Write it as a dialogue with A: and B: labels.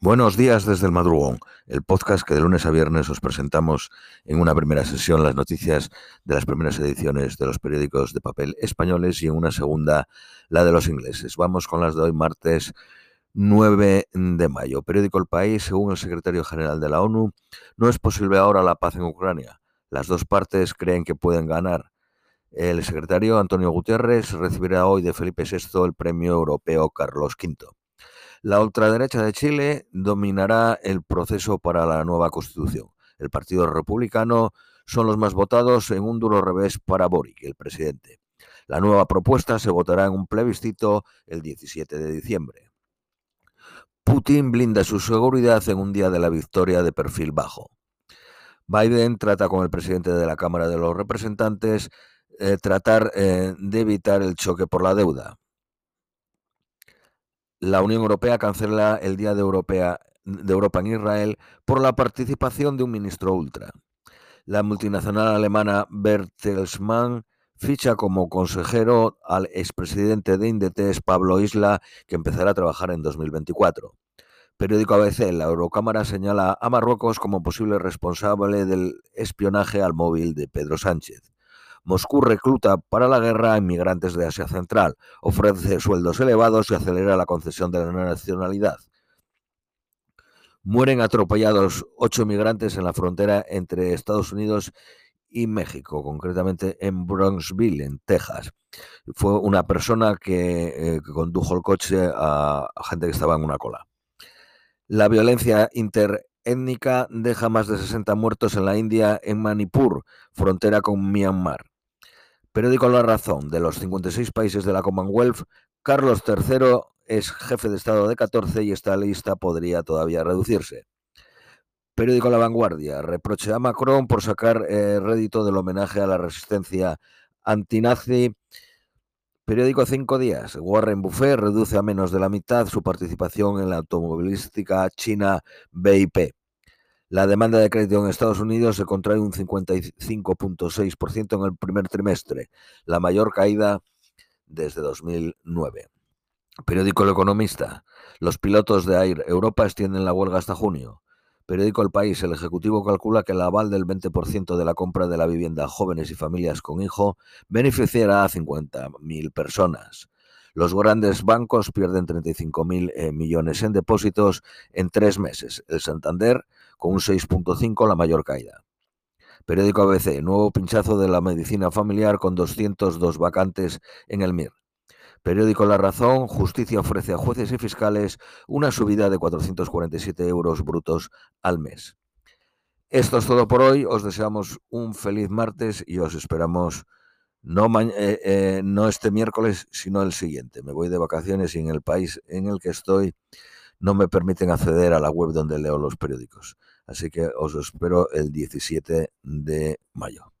A: Buenos días desde el madrugón, el podcast que de lunes a viernes os presentamos en una primera sesión las noticias de las primeras ediciones de los periódicos de papel españoles y en una segunda la de los ingleses. Vamos con las de hoy, martes 9 de mayo. Periódico El País, según el secretario general de la ONU, no es posible ahora la paz en Ucrania. Las dos partes creen que pueden ganar. El secretario Antonio Guterres recibirá hoy de Felipe VI el premio europeo Carlos V. La ultraderecha de Chile dominará el proceso para la nueva constitución. El Partido Republicano son los más votados en un duro revés para Boric, el presidente. La nueva propuesta se votará en un plebiscito el 17 de diciembre. Putin blinda su seguridad en un día de la victoria de perfil bajo. Biden trata con el presidente de la Cámara de los Representantes eh, tratar eh, de evitar el choque por la deuda la Unión Europea cancela el Día de, de Europa en Israel por la participación de un ministro ultra. La multinacional alemana Bertelsmann ficha como consejero al expresidente de Indetes, Pablo Isla, que empezará a trabajar en 2024. Periódico ABC, la Eurocámara señala a Marruecos como posible responsable del espionaje al móvil de Pedro Sánchez. Moscú recluta para la guerra a inmigrantes de Asia Central, ofrece sueldos elevados y acelera la concesión de la nacionalidad. Mueren atropellados ocho migrantes en la frontera entre Estados Unidos y México, concretamente en Bronxville, en Texas. Fue una persona que, eh, condujo el coche a, a gente que estaba en una cola. La violencia interétnica deja más de 60 muertos en la India, en Manipur, frontera con Myanmar. Periódico La Razón, de los 56 países de la Commonwealth, Carlos III es jefe de Estado de 14 y esta lista podría todavía reducirse. Periódico La Vanguardia, reproche a Macron por sacar eh, rédito del homenaje a la resistencia antinazi. Periódico Cinco Días, Warren Buffet reduce a menos de la mitad su participación en la automovilística china BIP. La demanda de crédito en Estados Unidos se contrae un 55.6% en el primer trimestre, la mayor caída desde 2009. Periódico El Economista. Los pilotos de Air Europa extienden la huelga hasta junio. Periódico El País. El Ejecutivo calcula que el aval del 20% de la compra de la vivienda a jóvenes y familias con hijo beneficiará a 50.000 personas. Los grandes bancos pierden 35.000 eh, millones en depósitos en tres meses. El Santander con un 6.5 la mayor caída. Periódico ABC, nuevo pinchazo de la medicina familiar con 202 vacantes en el MIR. Periódico La Razón, Justicia ofrece a jueces y fiscales una subida de 447 euros brutos al mes. Esto es todo por hoy, os deseamos un feliz martes y os esperamos no, eh, eh, no este miércoles, sino el siguiente. Me voy de vacaciones y en el país en el que estoy no me permiten acceder a la web donde leo los periódicos. Así que os espero el 17 de mayo.